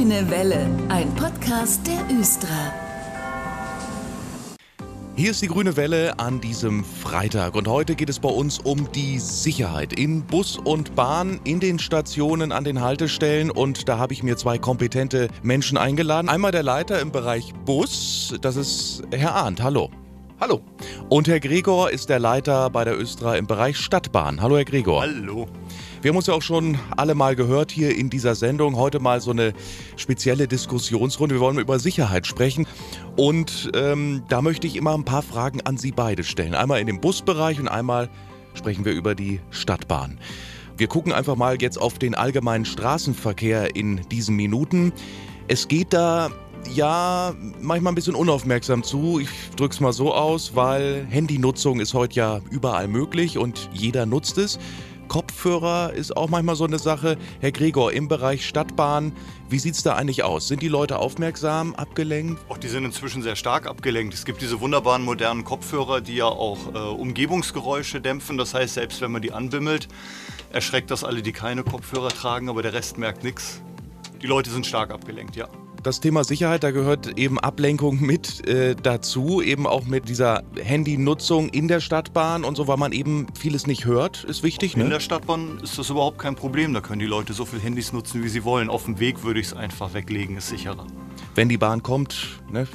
Grüne Welle, ein Podcast der Östra. Hier ist die Grüne Welle an diesem Freitag und heute geht es bei uns um die Sicherheit in Bus und Bahn, in den Stationen, an den Haltestellen und da habe ich mir zwei kompetente Menschen eingeladen. Einmal der Leiter im Bereich Bus, das ist Herr Arndt. Hallo. Hallo. Und Herr Gregor ist der Leiter bei der Östra im Bereich Stadtbahn. Hallo, Herr Gregor. Hallo. Wir haben uns ja auch schon alle mal gehört hier in dieser Sendung. Heute mal so eine spezielle Diskussionsrunde. Wir wollen über Sicherheit sprechen. Und ähm, da möchte ich immer ein paar Fragen an Sie beide stellen. Einmal in dem Busbereich und einmal sprechen wir über die Stadtbahn. Wir gucken einfach mal jetzt auf den allgemeinen Straßenverkehr in diesen Minuten. Es geht da ja, manchmal ein bisschen unaufmerksam zu. Ich drück's mal so aus, weil Handynutzung ist heute ja überall möglich und jeder nutzt es. Kopfhörer ist auch manchmal so eine Sache. Herr Gregor, im Bereich Stadtbahn, wie sieht es da eigentlich aus? Sind die Leute aufmerksam, abgelenkt? Auch die sind inzwischen sehr stark abgelenkt. Es gibt diese wunderbaren modernen Kopfhörer, die ja auch äh, Umgebungsgeräusche dämpfen. Das heißt, selbst wenn man die anbimmelt, erschreckt das alle, die keine Kopfhörer tragen, aber der Rest merkt nichts. Die Leute sind stark abgelenkt, ja das Thema Sicherheit, da gehört eben Ablenkung mit äh, dazu, eben auch mit dieser Handynutzung in der Stadtbahn und so, weil man eben vieles nicht hört, ist wichtig. Ne? In der Stadtbahn ist das überhaupt kein Problem, da können die Leute so viel Handys nutzen, wie sie wollen. Auf dem Weg würde ich es einfach weglegen, ist sicherer. Wenn die Bahn kommt, ne,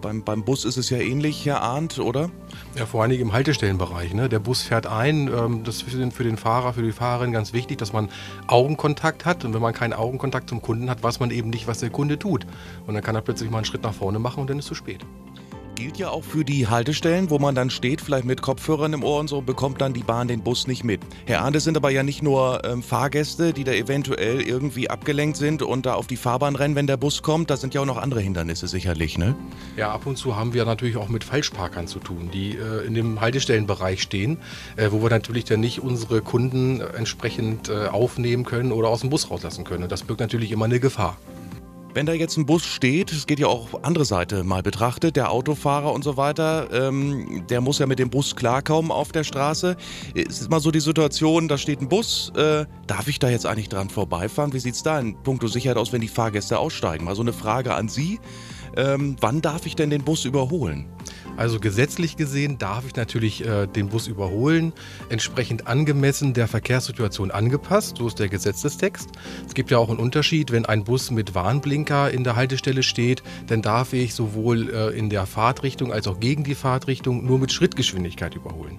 beim, beim Bus ist es ja ähnlich, Herr Arndt, oder? Ja, vor allen Dingen im Haltestellenbereich. Ne? Der Bus fährt ein. Ähm, das ist für den, Fahrer, für die Fahrerin ganz wichtig, dass man Augenkontakt hat. Und wenn man keinen Augenkontakt zum Kunden hat, weiß man eben nicht, was der Kunde tut. Und dann kann er plötzlich mal einen Schritt nach vorne machen und dann ist es zu spät gilt ja auch für die Haltestellen, wo man dann steht, vielleicht mit Kopfhörern im Ohr und so, bekommt dann die Bahn den Bus nicht mit. Herr Arndt, es sind aber ja nicht nur ähm, Fahrgäste, die da eventuell irgendwie abgelenkt sind und da auf die Fahrbahn rennen, wenn der Bus kommt. Da sind ja auch noch andere Hindernisse sicherlich, ne? Ja, ab und zu haben wir natürlich auch mit Falschparkern zu tun, die äh, in dem Haltestellenbereich stehen, äh, wo wir natürlich dann nicht unsere Kunden entsprechend äh, aufnehmen können oder aus dem Bus rauslassen können. das birgt natürlich immer eine Gefahr. Wenn da jetzt ein Bus steht, es geht ja auch andere Seite mal betrachtet, der Autofahrer und so weiter, ähm, der muss ja mit dem Bus klarkommen auf der Straße. Es ist mal so die Situation, da steht ein Bus, äh, darf ich da jetzt eigentlich dran vorbeifahren? Wie sieht es da in puncto Sicherheit aus, wenn die Fahrgäste aussteigen? Mal so eine Frage an Sie. Ähm, wann darf ich denn den Bus überholen? Also gesetzlich gesehen darf ich natürlich äh, den Bus überholen, entsprechend angemessen der Verkehrssituation angepasst. So ist der Gesetzestext. Es gibt ja auch einen Unterschied, wenn ein Bus mit Warnblinker in der Haltestelle steht, dann darf ich sowohl äh, in der Fahrtrichtung als auch gegen die Fahrtrichtung nur mit Schrittgeschwindigkeit überholen.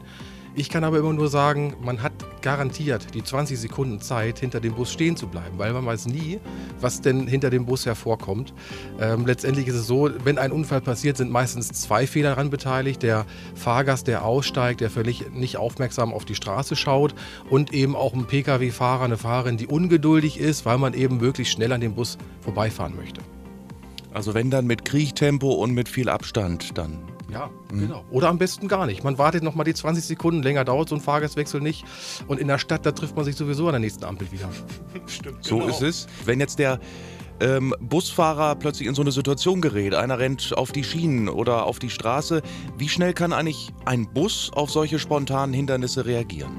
Ich kann aber immer nur sagen, man hat garantiert die 20 Sekunden Zeit, hinter dem Bus stehen zu bleiben, weil man weiß nie, was denn hinter dem Bus hervorkommt. Ähm, letztendlich ist es so, wenn ein Unfall passiert, sind meistens zwei Fehler daran beteiligt. Der Fahrgast, der aussteigt, der völlig nicht aufmerksam auf die Straße schaut und eben auch ein Pkw-Fahrer, eine Fahrerin, die ungeduldig ist, weil man eben möglichst schnell an dem Bus vorbeifahren möchte. Also wenn dann mit Kriechtempo und mit viel Abstand dann. Ja, mhm. genau. Oder am besten gar nicht. Man wartet noch mal die 20 Sekunden, länger dauert so ein Fahrgastwechsel nicht. Und in der Stadt, da trifft man sich sowieso an der nächsten Ampel wieder. Stimmt. So genau. ist es. Wenn jetzt der ähm, Busfahrer plötzlich in so eine Situation gerät, einer rennt auf die Schienen oder auf die Straße, wie schnell kann eigentlich ein Bus auf solche spontanen Hindernisse reagieren?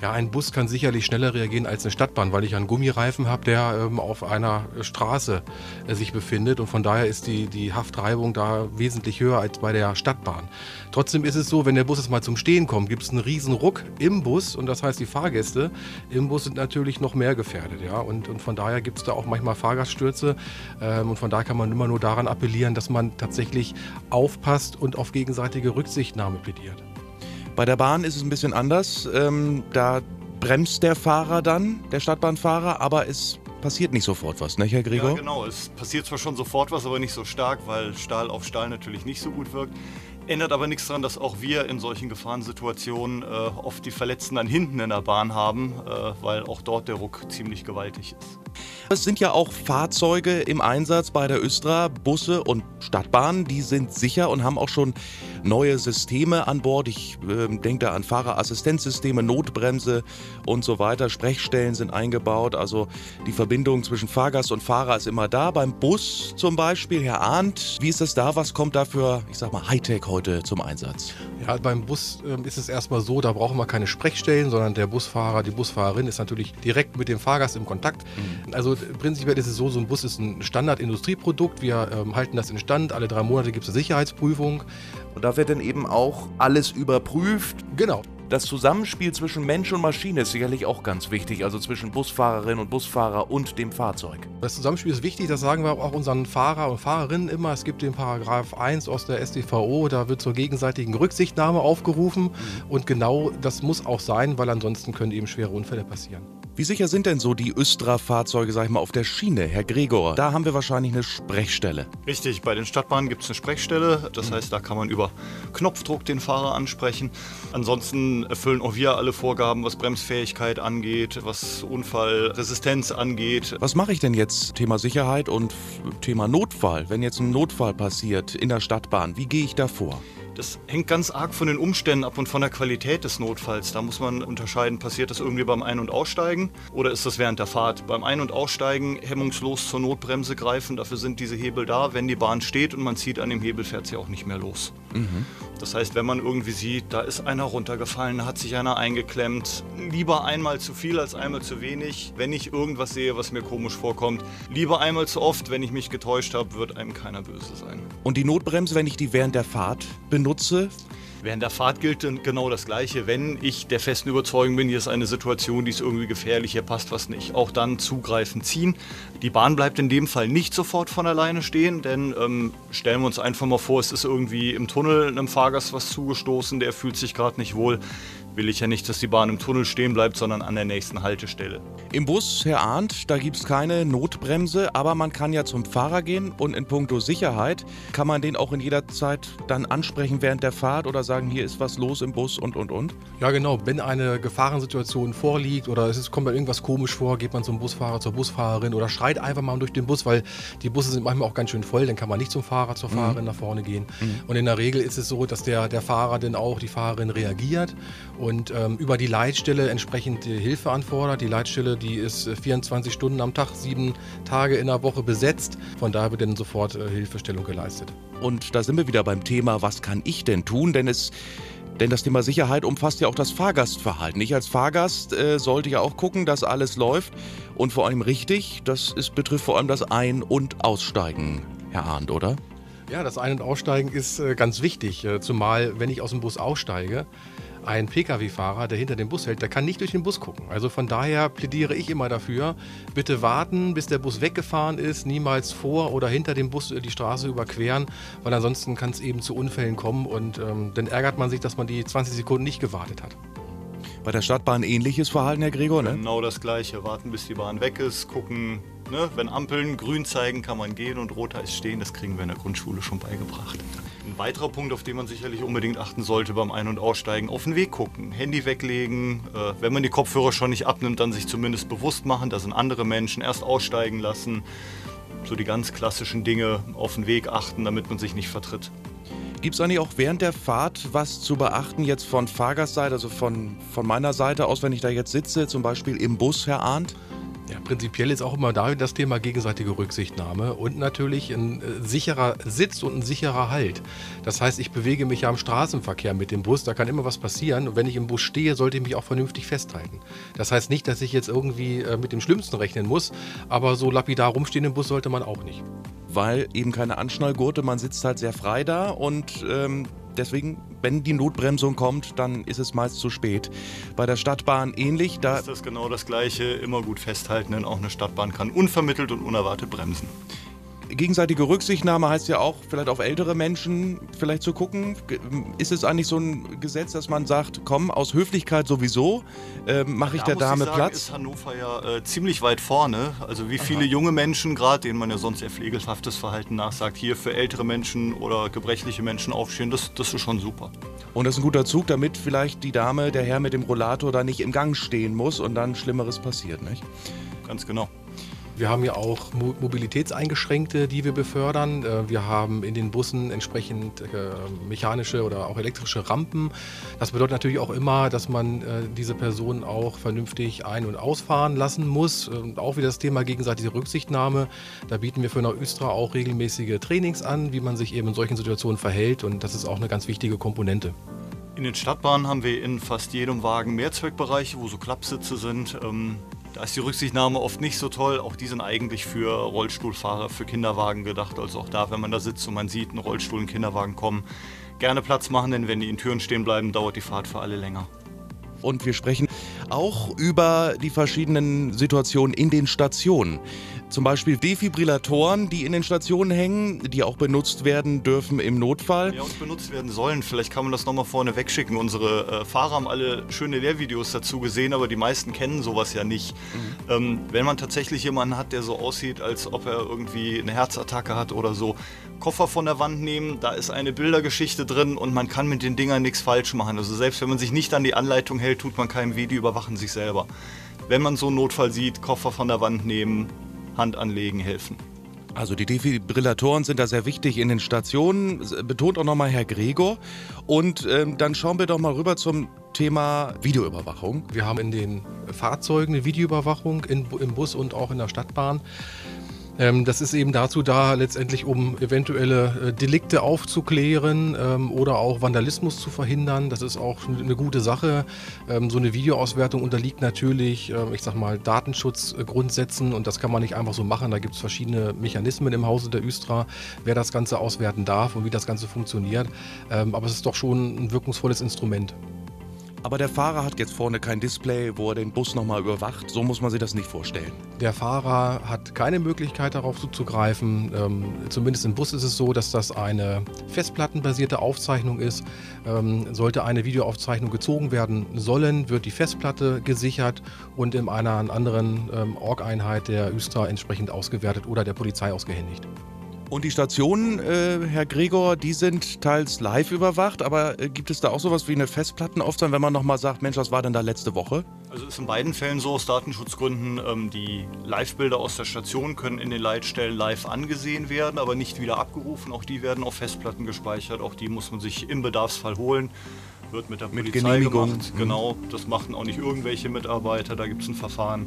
Ja, ein Bus kann sicherlich schneller reagieren als eine Stadtbahn, weil ich einen Gummireifen habe, der ähm, auf einer Straße äh, sich befindet und von daher ist die, die Haftreibung da wesentlich höher als bei der Stadtbahn. Trotzdem ist es so, wenn der Bus jetzt mal zum Stehen kommt, gibt es einen riesen Ruck im Bus und das heißt, die Fahrgäste im Bus sind natürlich noch mehr gefährdet. Ja? Und, und von daher gibt es da auch manchmal Fahrgaststürze ähm, und von daher kann man immer nur daran appellieren, dass man tatsächlich aufpasst und auf gegenseitige Rücksichtnahme plädiert. Bei der Bahn ist es ein bisschen anders. Ähm, da bremst der Fahrer dann, der Stadtbahnfahrer, aber es passiert nicht sofort was, ne, Herr Gregor? Ja, genau. Es passiert zwar schon sofort was, aber nicht so stark, weil Stahl auf Stahl natürlich nicht so gut wirkt. Ändert aber nichts daran, dass auch wir in solchen Gefahrensituationen äh, oft die Verletzten dann hinten in der Bahn haben, äh, weil auch dort der Ruck ziemlich gewaltig ist. Es sind ja auch Fahrzeuge im Einsatz bei der Östra, Busse und Stadtbahnen, die sind sicher und haben auch schon neue Systeme an Bord. Ich äh, denke da an Fahrerassistenzsysteme, Notbremse und so weiter. Sprechstellen sind eingebaut, also die Verbindung zwischen Fahrgast und Fahrer ist immer da. Beim Bus zum Beispiel, Herr Arndt, wie ist das da? Was kommt da für, ich sag mal, Hightech heute? zum Einsatz? Ja, beim Bus äh, ist es erstmal so, da brauchen wir keine Sprechstellen, sondern der Busfahrer, die Busfahrerin ist natürlich direkt mit dem Fahrgast im Kontakt. Mhm. Also prinzipiell ist es so, so ein Bus ist ein Standard-Industrieprodukt. Wir ähm, halten das in Stand. Alle drei Monate gibt es eine Sicherheitsprüfung. Und da wird dann eben auch alles überprüft. Genau. Das Zusammenspiel zwischen Mensch und Maschine ist sicherlich auch ganz wichtig, also zwischen Busfahrerin und Busfahrer und dem Fahrzeug. Das Zusammenspiel ist wichtig, das sagen wir auch unseren Fahrer und Fahrerinnen immer. Es gibt den Paragraph 1 aus der StVO, da wird zur gegenseitigen Rücksichtnahme aufgerufen mhm. und genau das muss auch sein, weil ansonsten können eben schwere Unfälle passieren. Wie sicher sind denn so die Östra-Fahrzeuge, sag ich mal, auf der Schiene, Herr Gregor? Da haben wir wahrscheinlich eine Sprechstelle. Richtig, bei den Stadtbahnen gibt es eine Sprechstelle. Das heißt, da kann man über Knopfdruck den Fahrer ansprechen. Ansonsten erfüllen auch wir alle Vorgaben, was Bremsfähigkeit angeht, was Unfallresistenz angeht. Was mache ich denn jetzt? Thema Sicherheit und Thema Notfall. Wenn jetzt ein Notfall passiert in der Stadtbahn, wie gehe ich da vor? Das hängt ganz arg von den Umständen ab und von der Qualität des Notfalls. Da muss man unterscheiden, passiert das irgendwie beim Ein- und Aussteigen oder ist das während der Fahrt? Beim Ein- und Aussteigen hemmungslos zur Notbremse greifen, dafür sind diese Hebel da. Wenn die Bahn steht und man zieht an dem Hebel, fährt sie auch nicht mehr los. Mhm. Das heißt, wenn man irgendwie sieht, da ist einer runtergefallen, da hat sich einer eingeklemmt, lieber einmal zu viel als einmal zu wenig. Wenn ich irgendwas sehe, was mir komisch vorkommt, lieber einmal zu oft. Wenn ich mich getäuscht habe, wird einem keiner böse sein. Und die Notbremse, wenn ich die während der Fahrt benutze, Während der Fahrt gilt genau das Gleiche. Wenn ich der festen Überzeugung bin, hier ist eine Situation, die ist irgendwie gefährlich, hier passt was nicht, auch dann zugreifen, ziehen. Die Bahn bleibt in dem Fall nicht sofort von alleine stehen, denn ähm, stellen wir uns einfach mal vor, es ist irgendwie im Tunnel einem Fahrgast was zugestoßen, der fühlt sich gerade nicht wohl will ich ja nicht, dass die Bahn im Tunnel stehen bleibt, sondern an der nächsten Haltestelle. Im Bus, Herr Arndt, da gibt es keine Notbremse, aber man kann ja zum Fahrer gehen und in puncto Sicherheit kann man den auch in jeder Zeit dann ansprechen während der Fahrt oder sagen, hier ist was los im Bus und und und? Ja, genau. Wenn eine Gefahrensituation vorliegt oder es ist, kommt mir irgendwas komisch vor, geht man zum Busfahrer, zur Busfahrerin oder schreit einfach mal durch den Bus, weil die Busse sind manchmal auch ganz schön voll, dann kann man nicht zum Fahrer, zur mhm. Fahrerin mhm. nach vorne gehen. Mhm. Und in der Regel ist es so, dass der, der Fahrer dann auch die Fahrerin reagiert und ähm, über die Leitstelle entsprechend Hilfe anfordert. Die Leitstelle, die ist 24 äh, Stunden am Tag, sieben Tage in der Woche besetzt. Von daher wird dann sofort äh, Hilfestellung geleistet. Und da sind wir wieder beim Thema, was kann ich denn tun? Denn es denn das Thema Sicherheit umfasst ja auch das Fahrgastverhalten. Ich als Fahrgast äh, sollte ja auch gucken, dass alles läuft und vor allem richtig. Das ist, betrifft vor allem das Ein- und Aussteigen, Herr Arndt, oder? Ja, das Ein- und Aussteigen ist äh, ganz wichtig. Äh, zumal, wenn ich aus dem Bus aussteige, ein Pkw-Fahrer, der hinter dem Bus hält, der kann nicht durch den Bus gucken. Also von daher plädiere ich immer dafür, bitte warten, bis der Bus weggefahren ist, niemals vor oder hinter dem Bus die Straße überqueren, weil ansonsten kann es eben zu Unfällen kommen und ähm, dann ärgert man sich, dass man die 20 Sekunden nicht gewartet hat. Bei der Stadtbahn ähnliches Verhalten, Herr Gregor, ne? Genau das gleiche. Warten, bis die Bahn weg ist, gucken, ne? wenn Ampeln grün zeigen, kann man gehen und rot heißt stehen. Das kriegen wir in der Grundschule schon beigebracht. Ein weiterer Punkt, auf den man sicherlich unbedingt achten sollte beim Ein- und Aussteigen, auf den Weg gucken, Handy weglegen. Äh, wenn man die Kopfhörer schon nicht abnimmt, dann sich zumindest bewusst machen, da sind andere Menschen, erst aussteigen lassen. So die ganz klassischen Dinge auf den Weg achten, damit man sich nicht vertritt. Gibt es eigentlich auch während der Fahrt was zu beachten, jetzt von Fahrgastseite, also von, von meiner Seite aus, wenn ich da jetzt sitze, zum Beispiel im Bus, Herr Arndt? Ja, prinzipiell ist auch immer da das Thema gegenseitige Rücksichtnahme und natürlich ein äh, sicherer Sitz und ein sicherer Halt. Das heißt, ich bewege mich ja im Straßenverkehr mit dem Bus, da kann immer was passieren und wenn ich im Bus stehe, sollte ich mich auch vernünftig festhalten. Das heißt nicht, dass ich jetzt irgendwie äh, mit dem Schlimmsten rechnen muss, aber so lapidar rumstehen im Bus sollte man auch nicht weil eben keine Anschnallgurte, man sitzt halt sehr frei da und ähm, deswegen, wenn die Notbremsung kommt, dann ist es meist zu spät. Bei der Stadtbahn ähnlich. Da ist das genau das Gleiche, immer gut festhalten, denn auch eine Stadtbahn kann unvermittelt und unerwartet bremsen gegenseitige Rücksichtnahme heißt ja auch, vielleicht auf ältere Menschen vielleicht zu gucken. Ist es eigentlich so ein Gesetz, dass man sagt, komm, aus Höflichkeit sowieso, äh, mache ich da der Dame ich sagen, Platz? ist Hannover ja äh, ziemlich weit vorne. Also wie viele Aha. junge Menschen gerade, denen man ja sonst eher pflegelhaftes Verhalten nachsagt, hier für ältere Menschen oder gebrechliche Menschen aufstehen, das, das ist schon super. Und das ist ein guter Zug, damit vielleicht die Dame, der Herr mit dem Rollator da nicht im Gang stehen muss und dann Schlimmeres passiert, nicht? Ganz genau. Wir haben ja auch Mobilitätseingeschränkte, die wir befördern. Äh, wir haben in den Bussen entsprechend äh, mechanische oder auch elektrische Rampen. Das bedeutet natürlich auch immer, dass man äh, diese Personen auch vernünftig ein- und ausfahren lassen muss. Und auch wieder das Thema gegenseitige Rücksichtnahme. Da bieten wir für Neu-Östra auch regelmäßige Trainings an, wie man sich eben in solchen Situationen verhält. Und das ist auch eine ganz wichtige Komponente. In den Stadtbahnen haben wir in fast jedem Wagen Mehrzweckbereiche, wo so Klappsitze sind. Ähm, da ist die Rücksichtnahme oft nicht so toll. Auch die sind eigentlich für Rollstuhlfahrer, für Kinderwagen gedacht. Also auch da, wenn man da sitzt und man sieht einen Rollstuhl, einen Kinderwagen kommen, gerne Platz machen, denn wenn die in Türen stehen bleiben, dauert die Fahrt für alle länger. Und wir sprechen auch über die verschiedenen Situationen in den Stationen. Zum Beispiel Defibrillatoren, die in den Stationen hängen, die auch benutzt werden dürfen im Notfall. Ja, und benutzt werden sollen. Vielleicht kann man das nochmal vorne wegschicken. Unsere äh, Fahrer haben alle schöne Lehrvideos dazu gesehen, aber die meisten kennen sowas ja nicht. Mhm. Ähm, wenn man tatsächlich jemanden hat, der so aussieht, als ob er irgendwie eine Herzattacke hat oder so, Koffer von der Wand nehmen, da ist eine Bildergeschichte drin und man kann mit den Dingern nichts falsch machen. Also selbst wenn man sich nicht an die Anleitung hält, tut man kein Video, überwachen sich selber. Wenn man so einen Notfall sieht, Koffer von der Wand nehmen, Hand anlegen helfen. Also die Defibrillatoren sind da sehr wichtig in den Stationen, betont auch nochmal Herr Gregor. Und ähm, dann schauen wir doch mal rüber zum Thema Videoüberwachung. Wir haben in den Fahrzeugen eine Videoüberwachung in, im Bus und auch in der Stadtbahn. Ähm, das ist eben dazu da, letztendlich um eventuelle äh, Delikte aufzuklären ähm, oder auch Vandalismus zu verhindern. Das ist auch eine gute Sache. Ähm, so eine Videoauswertung unterliegt natürlich, äh, ich sag mal, Datenschutzgrundsätzen und das kann man nicht einfach so machen. Da gibt es verschiedene Mechanismen im Hause der Östra, wer das Ganze auswerten darf und wie das Ganze funktioniert. Ähm, aber es ist doch schon ein wirkungsvolles Instrument. Aber der Fahrer hat jetzt vorne kein Display, wo er den Bus nochmal überwacht. So muss man sich das nicht vorstellen. Der Fahrer hat keine Möglichkeit darauf zuzugreifen. Ähm, zumindest im Bus ist es so, dass das eine festplattenbasierte Aufzeichnung ist. Ähm, sollte eine Videoaufzeichnung gezogen werden sollen, wird die Festplatte gesichert und in einer anderen ähm, Org-Einheit der Östra entsprechend ausgewertet oder der Polizei ausgehändigt. Und die Stationen, äh, Herr Gregor, die sind teils live überwacht, aber äh, gibt es da auch sowas wie eine Festplattenaufzeichnung, wenn man nochmal sagt, Mensch, was war denn da letzte Woche? Also ist in beiden Fällen so aus Datenschutzgründen, ähm, die Live-Bilder aus der Station können in den Leitstellen live angesehen werden, aber nicht wieder abgerufen. Auch die werden auf Festplatten gespeichert, auch die muss man sich im Bedarfsfall holen. Wird mit der mit Polizei gemacht. Mhm. Genau, das machen auch nicht irgendwelche Mitarbeiter, da gibt es ein Verfahren,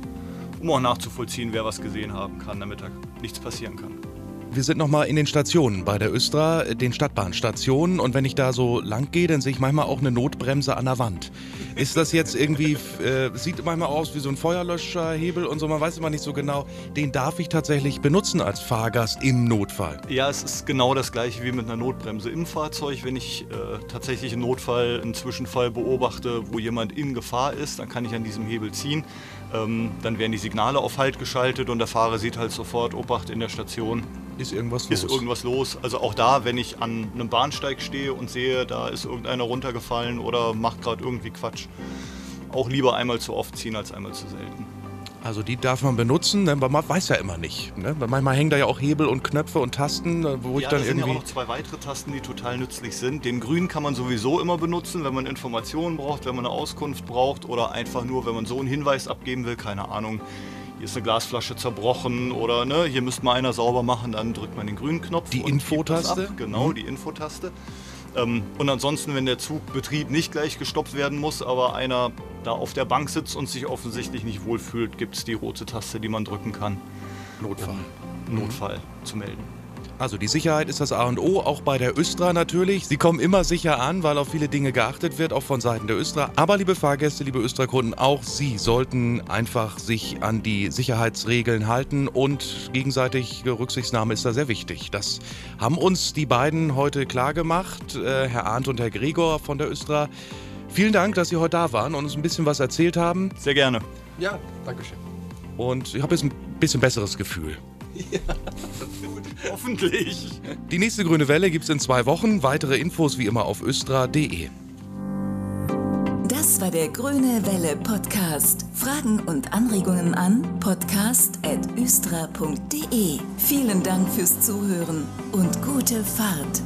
um auch nachzuvollziehen, wer was gesehen haben kann, damit da nichts passieren kann. Wir sind nochmal in den Stationen bei der Östra, den Stadtbahnstationen. Und wenn ich da so lang gehe, dann sehe ich manchmal auch eine Notbremse an der Wand. Ist das jetzt irgendwie, äh, sieht manchmal aus wie so ein Feuerlöscherhebel und so, man weiß immer nicht so genau. Den darf ich tatsächlich benutzen als Fahrgast im Notfall. Ja, es ist genau das gleiche wie mit einer Notbremse im Fahrzeug. Wenn ich äh, tatsächlich einen Notfall, einen Zwischenfall beobachte, wo jemand in Gefahr ist, dann kann ich an diesem Hebel ziehen. Ähm, dann werden die Signale auf Halt geschaltet und der Fahrer sieht halt sofort, Obacht in der Station, ist irgendwas los. Ist irgendwas los. Also auch da, wenn ich an einem Bahnsteig stehe und sehe, da ist irgendeiner runtergefallen oder macht gerade irgendwie Quatsch, auch lieber einmal zu oft ziehen als einmal zu selten. Also die darf man benutzen, denn man weiß ja immer nicht. Ne? Manchmal hängen da ja auch Hebel und Knöpfe und Tasten, wo ja, ich dann da sind ja auch noch zwei weitere Tasten, die total nützlich sind. Den grünen kann man sowieso immer benutzen, wenn man Informationen braucht, wenn man eine Auskunft braucht oder einfach nur, wenn man so einen Hinweis abgeben will, keine Ahnung hier ist eine Glasflasche zerbrochen oder ne, hier müsste mal einer sauber machen, dann drückt man den grünen Knopf. Die Infotaste? Genau, mhm. die Infotaste. Ähm, und ansonsten, wenn der Zugbetrieb nicht gleich gestoppt werden muss, aber einer da auf der Bank sitzt und sich offensichtlich nicht wohlfühlt, gibt es die rote Taste, die man drücken kann. Notfall. Notfall mhm. zu melden. Also die Sicherheit ist das A und O, auch bei der Östra natürlich. Sie kommen immer sicher an, weil auf viele Dinge geachtet wird, auch von Seiten der Östra. Aber liebe Fahrgäste, liebe Östra-Kunden, auch Sie sollten einfach sich an die Sicherheitsregeln halten und gegenseitige Rücksichtnahme ist da sehr wichtig. Das haben uns die beiden heute klar gemacht, äh, Herr Arndt und Herr Gregor von der Östra. Vielen Dank, dass Sie heute da waren und uns ein bisschen was erzählt haben. Sehr gerne. Ja, danke schön. Und ich habe jetzt ein bisschen besseres Gefühl. Ja. Hoffentlich. Die nächste grüne Welle gibt es in zwei Wochen. Weitere Infos wie immer auf östra.de. Das war der Grüne Welle Podcast. Fragen und Anregungen an podcast.östra.de. Vielen Dank fürs Zuhören und gute Fahrt.